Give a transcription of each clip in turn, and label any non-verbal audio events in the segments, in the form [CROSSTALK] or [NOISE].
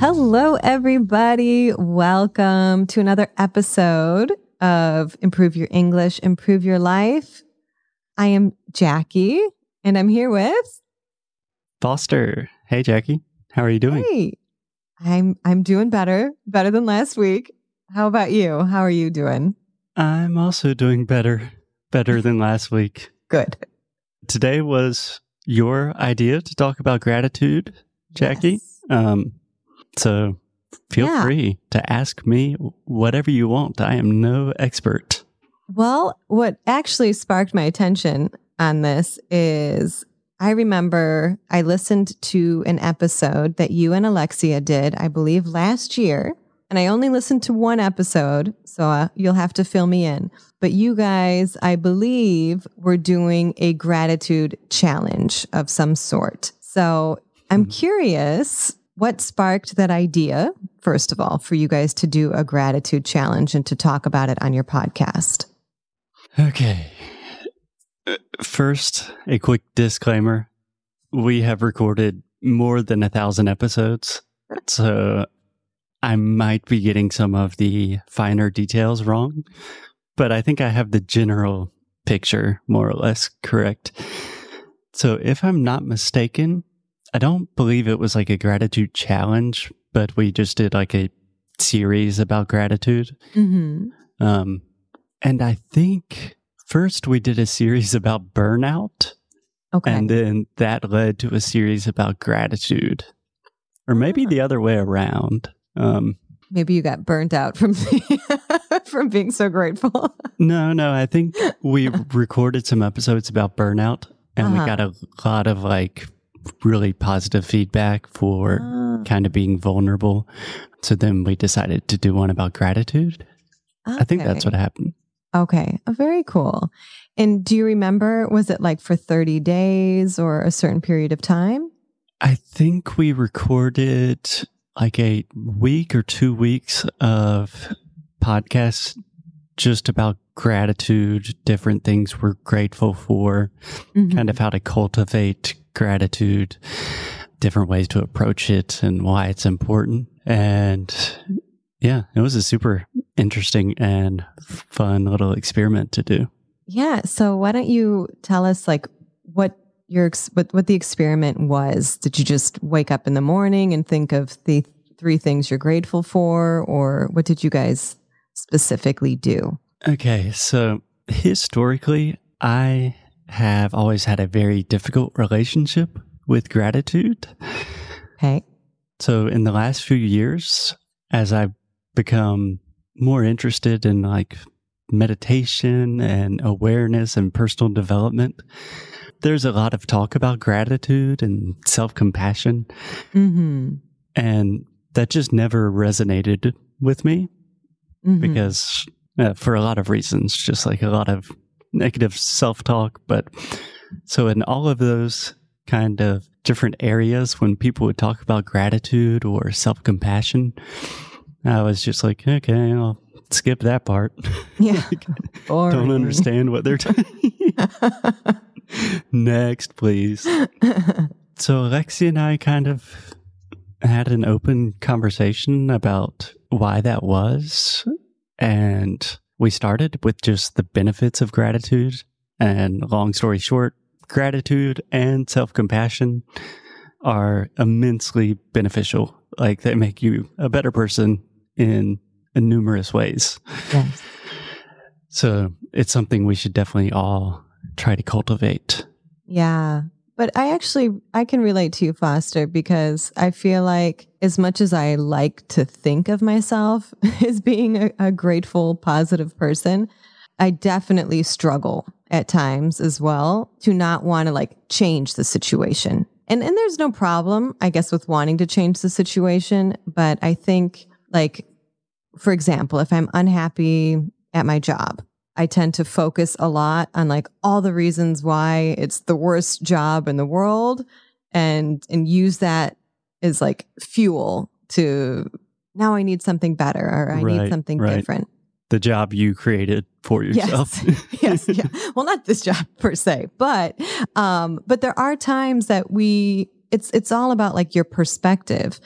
Hello, everybody. Welcome to another episode of Improve Your English, Improve Your Life. I am Jackie, and I'm here with Foster. Hey, Jackie. How are you doing? Hey. I'm I'm doing better, better than last week. How about you? How are you doing? I'm also doing better, better than last week. Good. Today was your idea to talk about gratitude, Jackie. Yes. Um, so feel Yeah. free to ask me whatever you want. I am no expert. Well, what actually sparked my attention on this is I remember I listened to an episode that you and Alexia did, I believe last year. And I only listened to one episode, so uh, you'll have to fill me in. But you guys, I believe, were doing a gratitude challenge of some sort. So I'm Mhm. curious what sparked that idea, first of all, for you guys to do a gratitude challenge and to talk about it on your podcast. Okay. First, a quick disclaimer. We have recorded more than a thousand episodes. So I might be getting some of the finer details wrong, but I think I have the general picture more or less correct. So if I'm not mistaken, I don't believe it was like a gratitude challenge, but we just did like a series about gratitude. Mm-hmm. Um, and I think first we did a series about burnout, Okay. and then that led to a series about gratitude, or maybe Ah. the other way around. Um, Maybe you got burnt out from [LAUGHS] from being so grateful. no, no, I think we [LAUGHS] recorded some episodes about burnout, and Uh-huh. we got a lot of like really positive feedback for Ah, kind of being vulnerable. So then we decided to do one about gratitude. I think that's what happened. Okay. Oh, very cool. And do you remember? Was it like for thirty days or a certain period of time? I think we recorded like a week or two weeks of podcasts just about gratitude, different things we're grateful for, Mhm. kind of how to cultivate gratitude, different ways to approach it and why it's important. And yeah, it was a super interesting and fun little experiment to do. Yeah. So why don't you tell us like what your what what the experiment was? Did you just wake up in the morning and think of the three things you're grateful for, or what did you guys specifically do? Okay, so historically, I have always had a very difficult relationship with gratitude. Okay. So, in the last few years, as I've become more interested in like meditation and awareness and personal development, there's a lot of talk about gratitude and self compassion. Mm-hmm. And that just never resonated with me Mm-hmm. because uh, for a lot of reasons, just like a lot of negative self talk. But so, in all of those kind of different areas, when people would talk about gratitude or self compassion, I was just like, okay, I'll skip that part. [LAUGHS] yeah. Or don't understand what they're talking. [LAUGHS] Next, please. So Alexia and I kind of had an open conversation about why that was. And we started with just the benefits of gratitude. And long story short, gratitude and self compassion are immensely beneficial. Like they make you a better person in, in numerous ways. yes. So it's something we should definitely all try to cultivate. Yeah. But I actually I can relate to you, Foster, because I feel like as much as I like to think of myself [LAUGHS] as being a, a grateful, positive person, I definitely struggle at times as well to not want to like change the situation. And and there's no problem, I guess, with wanting to change the situation. But I think like, for example, if I'm unhappy at my job, I tend to focus a lot on like all the reasons why it's the worst job in the world and and use that as like fuel to now I need something better or I need something right. different. The job you created for yourself. Yes. [LAUGHS] yes, yeah. Well, not this job [LAUGHS] per se, but um but there are times that we it's it's all about like your perspective.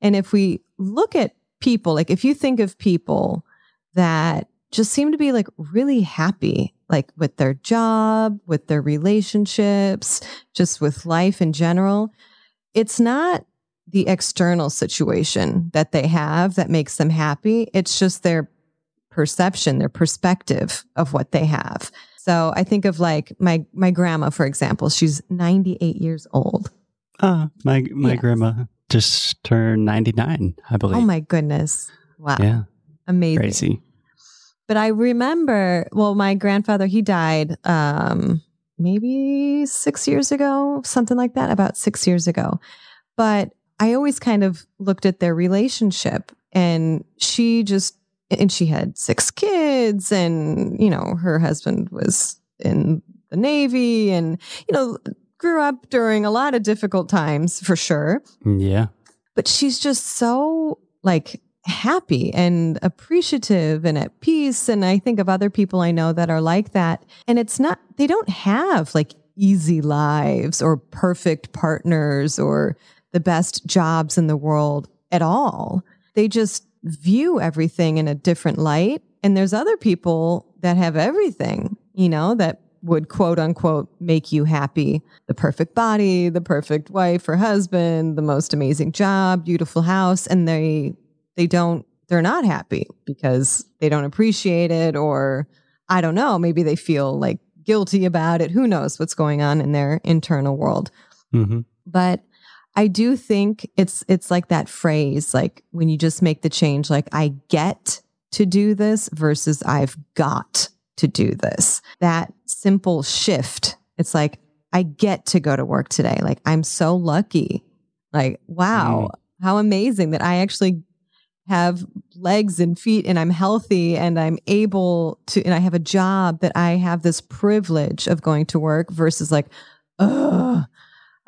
And if we look at people, like if you think of people that just seem to be like really happy, like with their job, with their relationships, just with life in general, it's not the external situation that they have that makes them happy. It's just their perception, their perspective of what they have. So I think of like my my grandma, for example. She's 98 years old. Uh, my my Yes. grandma just turned 99, I believe. Oh my goodness. Wow. Yeah, Amazing. crazy. But I remember, well, my grandfather, he died um maybe 6 years ago, something like that, about 6 years ago. But I always kind of looked at their relationship and she just and she had six kids and you know her husband was in the navy and you know grew up during a lot of difficult times for sure Yeah. but she's just so like happy and appreciative and at peace. And i think of other people i know that are like that. And it's not they don't have like easy lives or perfect partners or the best jobs in the world at all. They just view everything in a different light. And there's other people that have everything you know that would quote unquote make you happy. The perfect body, the perfect wife or husband, the most amazing job, beautiful house, and they they don't they're not happy because they don't appreciate it or I don't know, maybe they feel like guilty about it. Who knows what's going on in their internal world. hmm But I do think it's it's like that phrase like when you just make the change like I get to do this versus I've got to do this. That simple shift. It's like I get to go to work today. Like I'm so lucky. Like wow, how amazing that I actually have legs and feet and I'm healthy and I'm able to and I have a job that I have this privilege of going to work versus like oh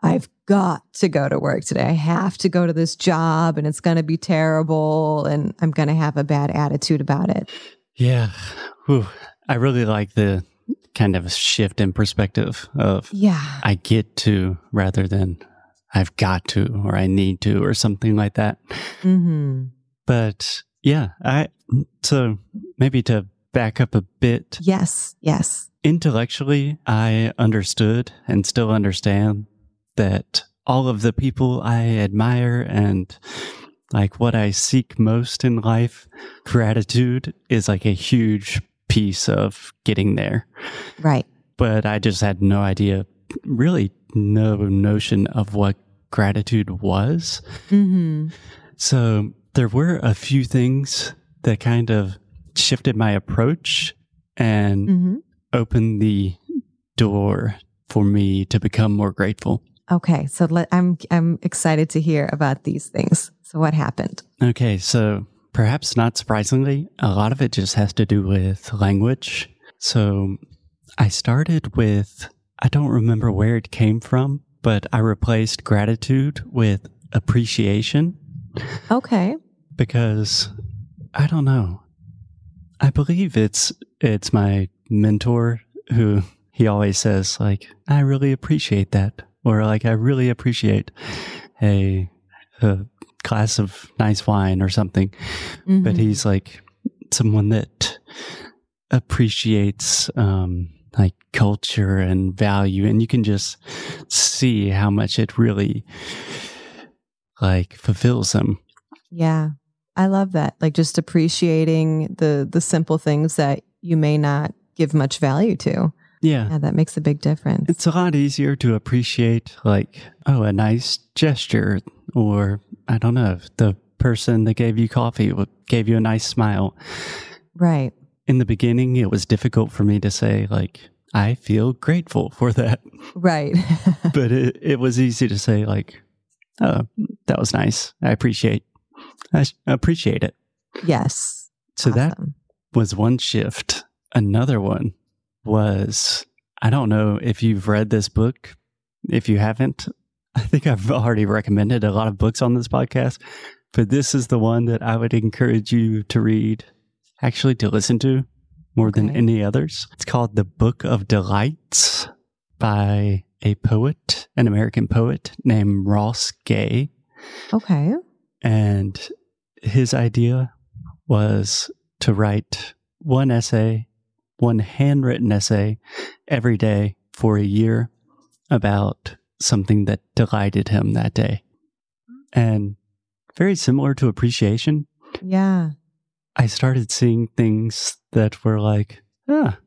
I've got to go to work today. I have to go to this job and it's going to be terrible and I'm going to have a bad attitude about it. Yeah. Whew. I really like the kind of shift in perspective of Yeah. I get to rather than I've got to or I need to or something like that. Mhm. But yeah, I so maybe to back up a bit Yes. Yes. intellectually, I understood and still understand that all of the people I admire and like what I seek most in life, gratitude is like a huge piece of getting there. Right. But I just had no idea, really no notion of what gratitude was. Mhm. So there were a few things that kind of shifted my approach and Mhm. opened the door for me to become more grateful. Okay. So let, I'm I'm excited to hear about these things. So what happened? Okay, so perhaps not surprisingly, a lot of it just has to do with language. So I started with, I don't remember where it came from, but I replaced gratitude with appreciation Okay. Because I don't know. I believe it's it's my mentor who he always says like I really appreciate that or like I really appreciate a, a glass of nice wine or something but Mhm. he's like someone that appreciates um like culture and value and you can just see how much it really like fulfills him Yeah. I love that. Like just appreciating the the simple things that you may not give much value to. yeah Yeah, that makes a big difference. It's a lot easier to appreciate, like, oh, a nice gesture, or I don't know, the person that gave you coffee gave you a nice smile. right. In the beginning, it was difficult for me to say, like, I feel grateful for that. Right. [LAUGHS] but it, it was easy to say, like, oh, that was nice. I appreciate, I appreciate it. yes. So that was one shift. Another one was I don't know if you've read this book. If you haven't, [LAUGHS] I think I've already recommended a lot of books on this podcast, but this is the one that I would encourage you to read, actually to listen to more than any others. It's called The Book of Delights by a poet, an American poet named Ross Gay. Okay. And his idea was to write one essay, one handwritten essay every day for a year about something that delighted him that day. And very similar to appreciation. Yeah. I started seeing things that were like, ah,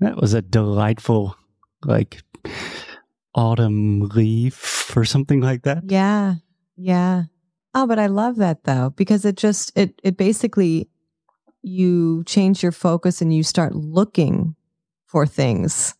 that was a delightful, like autumn leaf or something like that. Yeah. Yeah. Oh, but I love that though, because it just, it, it basically, you change your focus and you start looking for things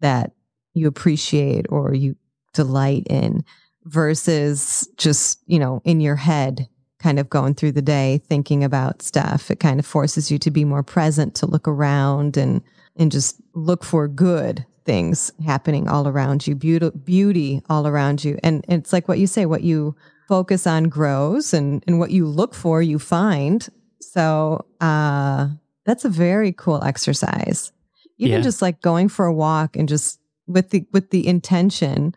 that you appreciate or you delight in versus just, you know, in your head kind of going through the day thinking about stuff. It kind of forces you to be more present, to look around and and just look for good things happening all around you, beauty, beauty all around you. And it's like what you say, what you focus on grows and and what you look for you find. So, uh that's a very cool exercise. Even yeah. just like going for a walk and just with the with the intention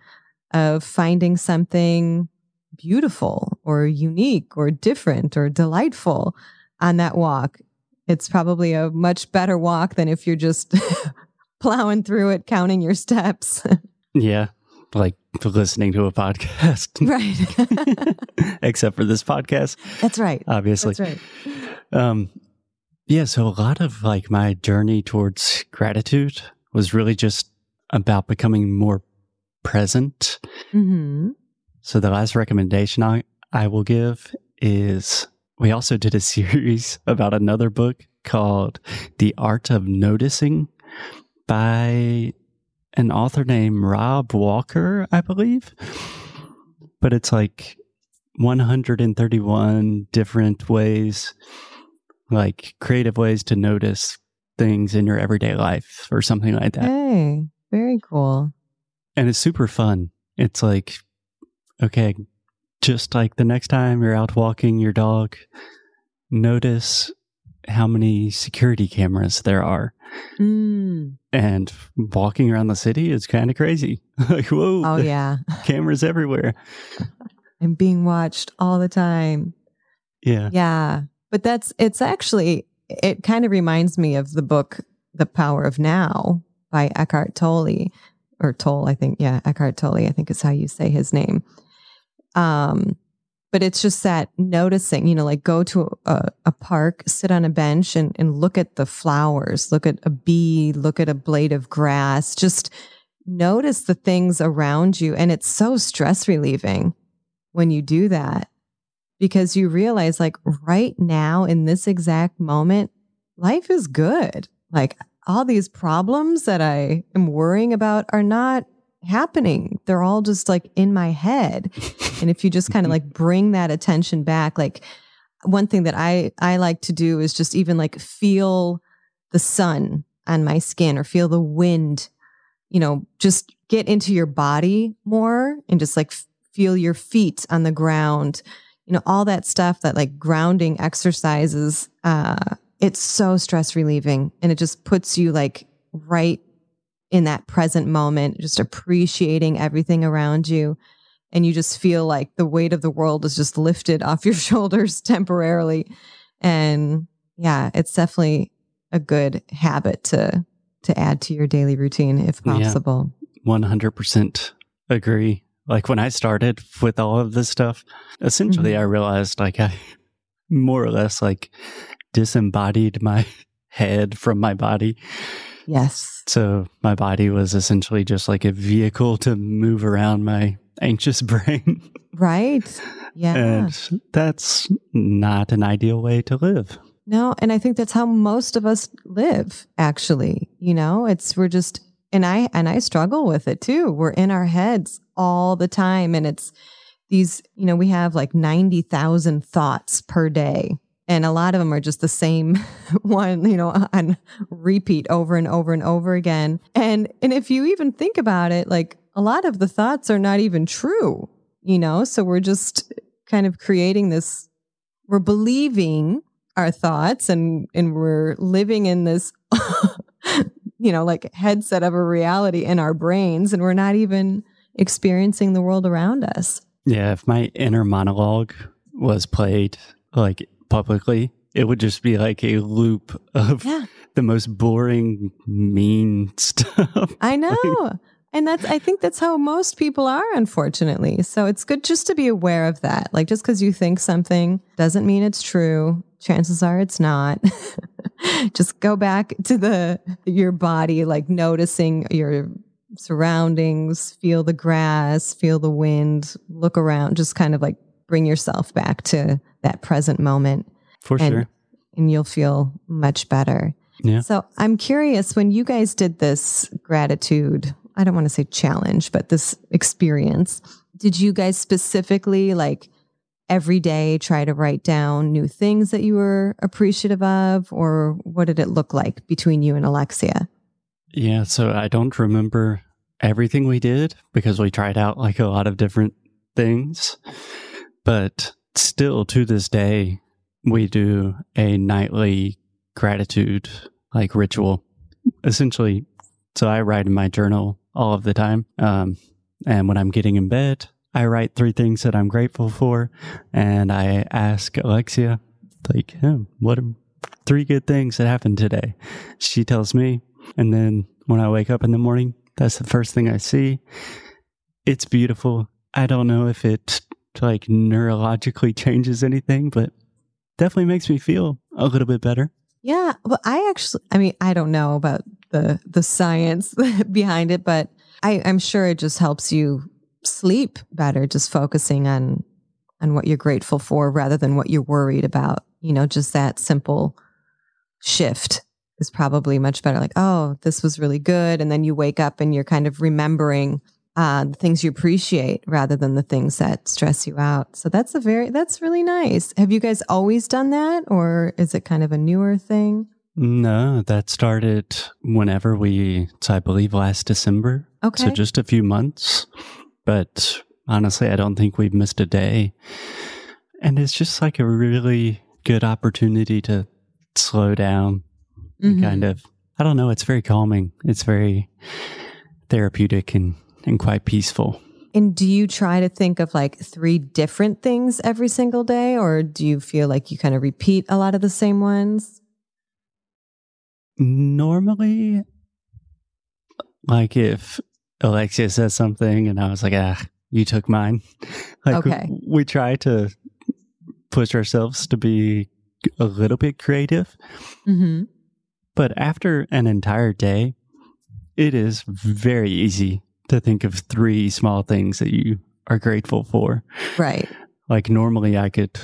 of finding something beautiful or unique or different or delightful on that walk. It's probably a much better walk than if you're just [LAUGHS] plowing through it, counting your steps. [LAUGHS] yeah. Like listening to a podcast. [LAUGHS] Right. [LAUGHS] Except for this podcast. That's right. Obviously. That's right. Um, yeah. So a lot of like my journey towards gratitude was really just about becoming more present. Mm-hmm. So the last recommendation I, I will give is we also did a [LAUGHS] series about another book called The Art of Noticing by an author named Rob Walker, I believe. But it's like 131 different ways, like creative ways to notice things in your everyday life or something like that. Hey, very cool and it's super fun. It's like, okay, just like the next time you're out walking your dog, notice how many security cameras there are. Mm. And walking around the city is kind of crazy. [LAUGHS] like, whoa. Oh, [LAUGHS] yeah. cameras everywhere. [LAUGHS] and being watched all the time. Yeah. Yeah. But that's, it's actually, it kind of reminds me of the book, The Power of Now by Eckhart Tolle, or Toll, I think. Yeah, Eckhart Tolle, I think is how you say his name. Um, but it's just that noticing, you know, like go to a, a park, sit on a bench and, and look at the flowers, look at a bee, look at a blade of grass, just notice the things around you. And it's so stress relieving when you do that because you realize, like, right now in this exact moment, life is good. Like, all these problems that I am worrying about are not happening. They're all just like in my head. [LAUGHS] and if you just kind of like bring that attention back, like one thing that I I like to do is just even like feel the sun on my skin or feel the wind, you know, just get into your body more and just like feel your feet on the ground. You know, all that stuff that like grounding exercises uh it's so stress relieving and it just puts you like right in that present moment, just appreciating everything around you. And you just feel like the weight of the world is just lifted off your [LAUGHS] shoulders temporarily. And yeah, it's definitely a good habit to to add to your daily routine if possible. Yeah, 100% agree. Like when I started with all of this stuff, essentially mm-hmm. I realized like I more or less like disembodied my [LAUGHS] head from my body. Yes. So my body was essentially just like a vehicle to move around my anxious [LAUGHS] brain. Right. Yeah. And that's not an ideal way to live. No, and I think that's how most of us live actually. You know, it's we're just and I and I struggle with it too. We're in our heads all the time and it's these, you know, we have like 90,000 thoughts per day and a lot of them are just the same [LAUGHS] one you know [LAUGHS] on repeat over and over and over again. And and if you even think about it like a lot of the thoughts are not even true you know? So we're just kind of creating this we're believing our thoughts and and we're living in this [LAUGHS] you know like headset of a reality in our brains and we're not even experiencing the world around us. Yeah if my inner monologue was played like publicly, it would just be like a loop of Yeah. the most boring, mean [LAUGHS] stuff. I know. And that's, I think that's how most people are, unfortunately. So it's good just to be aware of that. Like, just because you think something doesn't mean it's true. Chances are it's not. [LAUGHS] just go back to the, your body, like noticing your surroundings, feel the grass, feel the wind, look around, just kind of like bring yourself back to that present moment For and, sure. and you'll feel much better. Yeah. So I'm curious when you guys did this gratitude, I don't want to say challenge, but this experience, did you guys specifically like every day try to write down new things that you were appreciative of? Or what did it look like between you and Alexia? Yeah, so I don't remember everything we did because we tried out like a lot of different things. But still to this day, we do a nightly gratitude like ritual. Essentially, so I write in my journal all of the time. Um, and when I'm getting in bed, I write three things that I'm grateful for. And I ask Alexia, like, what are three good things that happened today? She tells me, and then when I wake up in the morning, that's the first thing I see. It's beautiful. I don't know if it like neurologically changes anything, but definitely makes me feel a little bit better. Yeah, well, I actually, I mean, I don't know about the the science [LAUGHS] behind it, but I, I'm sure it just helps you sleep better, just focusing on on what you're grateful for rather than what you're worried about. You know, just that simple shift is probably much better. Like, oh, this was really good, and then you wake up and you're kind of remembering uh, the things you appreciate rather than the things that stress you out. So that's a very that's really nice. Have you guys always done that, or is it kind of a newer thing? No, that started whenever we, I believe last December. Okay. So just a few months. But honestly, I don't think we've missed a day. And it's just like a really good opportunity to slow down Mhm. kind of i don't know it's very calming it's very therapeutic and and quite peaceful And do you try to think of like three different things every single day, or do you feel like you kind of repeat a lot of the same ones? normally like if alexia says something and i was like ah you took mine [LAUGHS] like Okay. we, we try to push ourselves to be a little bit creative Mm-hmm. but after an entire day it is very easy to think of three small things that you are grateful for Right. Like normally I could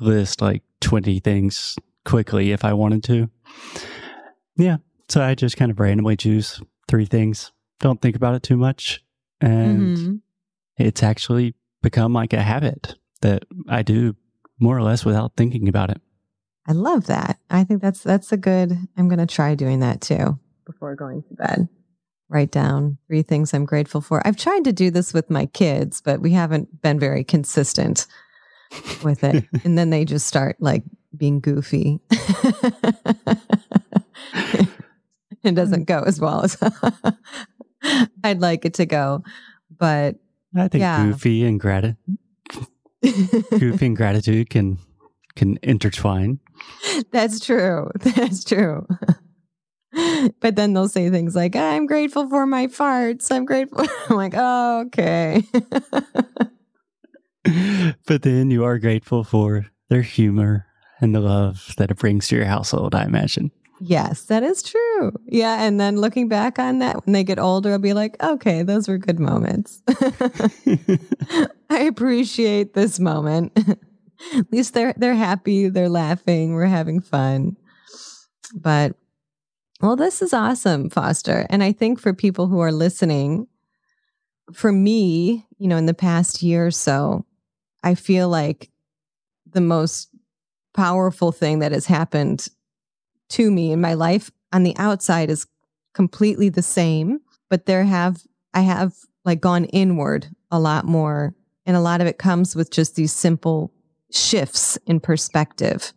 list like 20 things quickly if I wanted to. Yeah. So I just kind of randomly choose three things. Don't think about it too much. And Mhm. it's actually become like a habit that I do more or less without thinking about it. I love that. I think that's that's a good. I'm going to try doing that too before going to bed. Write down three things I'm grateful for. I've tried to do this with my kids, but we haven't been very consistent with it. [LAUGHS] and then they just start like being goofy. [LAUGHS] it doesn't go as well as [LAUGHS] I'd like it to go. But I think Yeah. goofy and gratitude, goofy and gratitude can can intertwine. That's true. That's true. [LAUGHS] but then they'll say things like, I'm grateful for my farts. I'm grateful. [LAUGHS] I'm like, oh, okay. [LAUGHS] but then you are grateful for their humor and the love that it brings to your household, I imagine. yes, that is true. Yeah. And then looking back on that when they get older, I'll be like, okay, those were good moments. I appreciate this moment. At least they're they're happy, they're laughing, we're having fun. But well, this is awesome, Foster. And I think for people who are listening, for me, you know, in the past year or so, I feel like the most powerful thing that has happened to me in my life on the outside is completely the same, but there have I have like gone inward a lot more and a lot of it comes with just these simple shifts in perspective.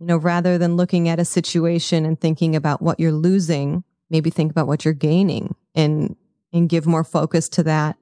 You know, rather than looking at a situation and thinking about what you're losing, maybe think about what you're gaining and and give more focus to that.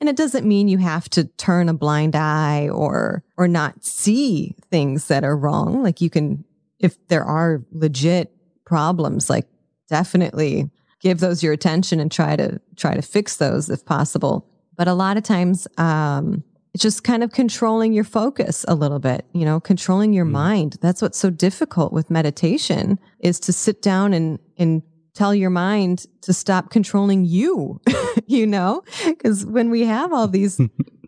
And it doesn't mean you have to turn a blind eye or or not see things that are wrong. Like you can if there are legit problems, like definitely give those your attention and try to try to fix those if possible. But a lot of times um it's just kind of controlling your focus a little bit, you know, controlling your mm. mind. That's what's so difficult with meditation is to sit down and, and tell your mind to stop controlling you, [LAUGHS] you know, because when we have all these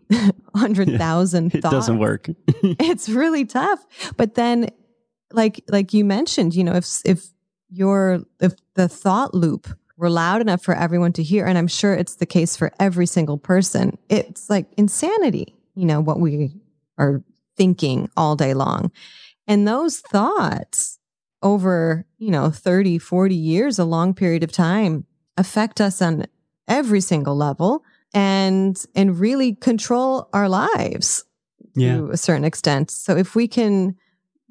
[LAUGHS] hundred thousand yeah, it doesn't work. [LAUGHS] it's really tough. But then, like, like you mentioned, you know, if, if your, if the thought loop were loud enough for everyone to hear, and I'm sure it's the case for every single person, it's like insanity, you know, what we are thinking all day long. And those thoughts over, you know, 30, 40 years, a long period of time, affect us on every single level and and really control our lives yeah. to a certain extent. So if we can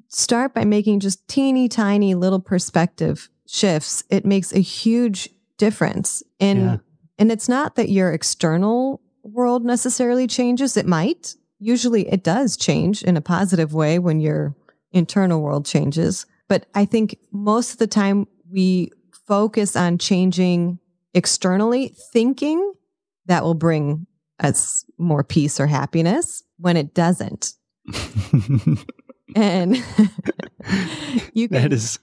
start by making just teeny tiny little perspective shifts, it makes a huge difference. And yeah. and it's not that your external world necessarily changes. It might. Usually it does change in a positive way when your internal world changes. But I think most of the time we focus on changing externally, thinking that will bring us more peace or happiness when it doesn't. [LAUGHS] and [LAUGHS] you can that is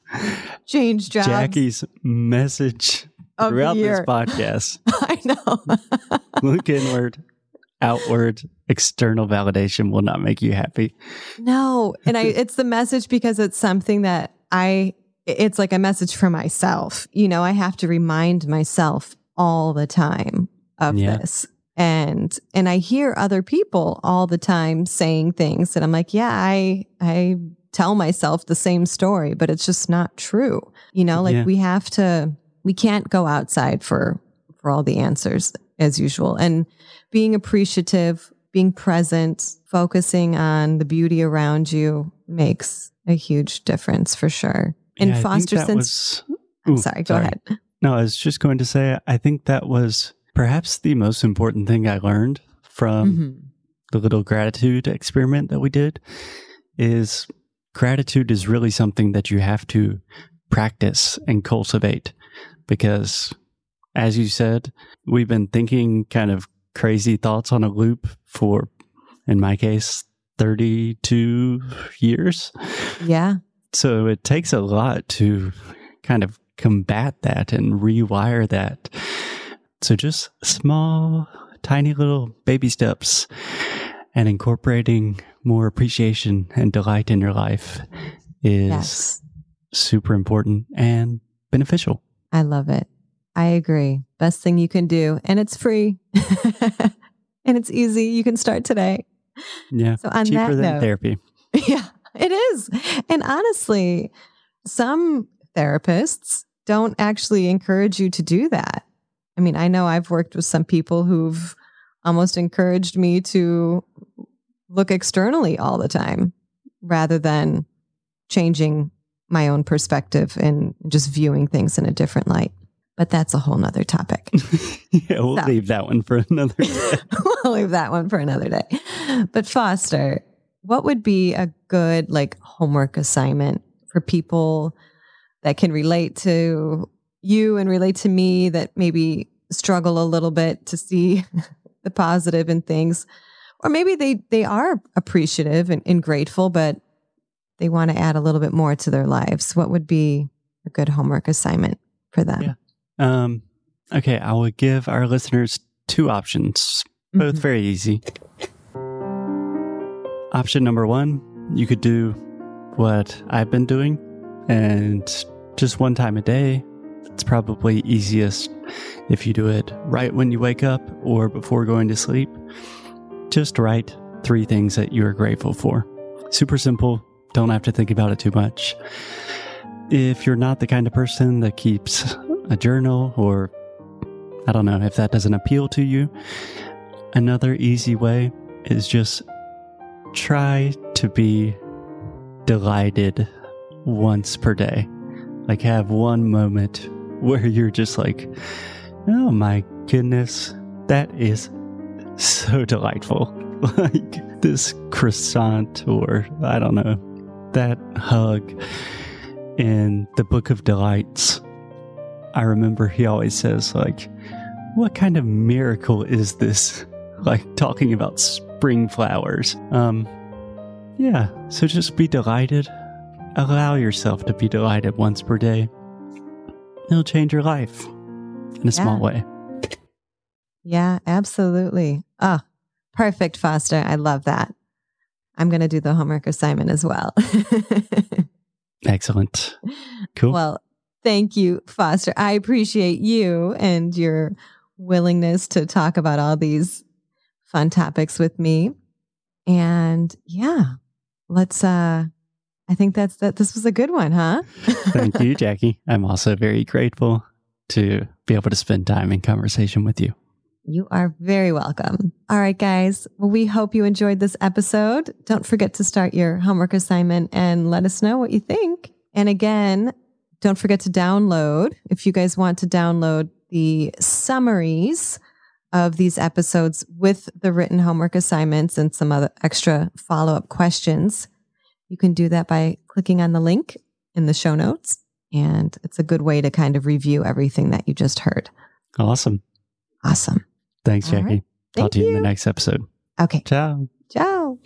change jobs. Jackie's message throughout this [LAUGHS] podcast. I know. [LAUGHS] Look inward, outward, external validation will not make you happy. No. And I [LAUGHS] it's the message because it's something that I it's like a message for myself. You know, I have to remind myself all the time of yeah. this. And and I hear other people all the time saying things and I'm like, yeah, I I tell myself the same story, but it's just not true. You know, like yeah. we have to we can't go outside for for all the answers as usual. And being appreciative, being present, focusing on the beauty around you makes a huge difference for sure. And yeah, Foster, since was, I'm sorry, go sorry. ahead. No, I was just going to say, I think that was perhaps the most important thing I learned from mm-hmm. the little gratitude experiment that we did is gratitude is really something that you have to practice and cultivate because as you said, we've been thinking kind of crazy thoughts on a loop for, in my case, 32 years. Yeah. So it takes a lot to kind of combat that and rewire that. So just small, tiny little baby steps and incorporating more appreciation and delight in your life is yes. super important and beneficial. I love it. I agree. Best thing you can do. And it's free. [LAUGHS] and it's easy. You can start today. Yeah. So on cheaper that than note, therapy. [LAUGHS] Yeah, it is. And honestly, some therapists don't actually encourage you to do that. I mean, I know I've worked with some people who've almost encouraged me to look externally all the time rather than changing my own perspective and just viewing things in a different light. But that's a whole nother topic. [LAUGHS] yeah, we'll so. leave that one for another day. [LAUGHS] we'll leave that one for another day. But Foster, what would be a good like homework assignment for people that can relate to you and relate to me that maybe struggle a little bit to see [LAUGHS] the positive in things? Or maybe they, they are appreciative and, and grateful, but they want to add a little bit more to their lives, what would be a good homework assignment for them? Yeah. Um, okay, I will give our listeners two options, both mm-hmm. very easy. Option number one, you could do what I've been doing, and just one time a day. It's probably easiest if you do it right when you wake up or before going to sleep. Just write three things that you are grateful for. Super simple, don't have to think about it too much. If you're not the kind of person that keeps a journal, or I don't know if that doesn't appeal to you, another easy way is just try to be delighted once per day. Like, have one moment [LAUGHS] where you're just like, oh my goodness, that is so delightful. [LAUGHS] Like this croissant, or I don't know, that hug in the Book of Delights. I remember he always says, like, what kind of miracle is this? [LAUGHS] Like talking about spring flowers. Um, yeah, so just be delighted. Allow yourself to be delighted once per day. It'll change your life in a small way. Yeah, absolutely. Ah, perfect, Foster. I love that. I'm going to do the homework assignment as well. [LAUGHS] Excellent. Cool. Well, thank you, Foster. I appreciate you and your willingness to talk about all these fun topics with me. And yeah, let's uh I think that's that this was a good one, huh? Thank you, Jackie. I'm also very grateful to be able to spend time in conversation with you. You are very welcome. All right, guys. Well, we hope you enjoyed this episode. Don't forget to start your homework assignment and let us know what you think. And again, don't forget to download if you guys want to download the summaries of these episodes with the written homework assignments and some other extra follow up questions. You can do that by clicking on the link in the show notes. And it's a good way to kind of review everything that you just heard. Awesome. Awesome. Thanks, Jackie. right. Talk Thank to you in the next episode. Okay. Ciao. Ciao.